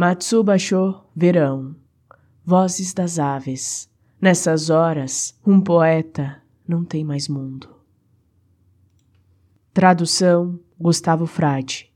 Matsubasho, verão. Vozes das aves. Nessas horas, um poeta não tem mais mundo. Tradução Gustavo Frade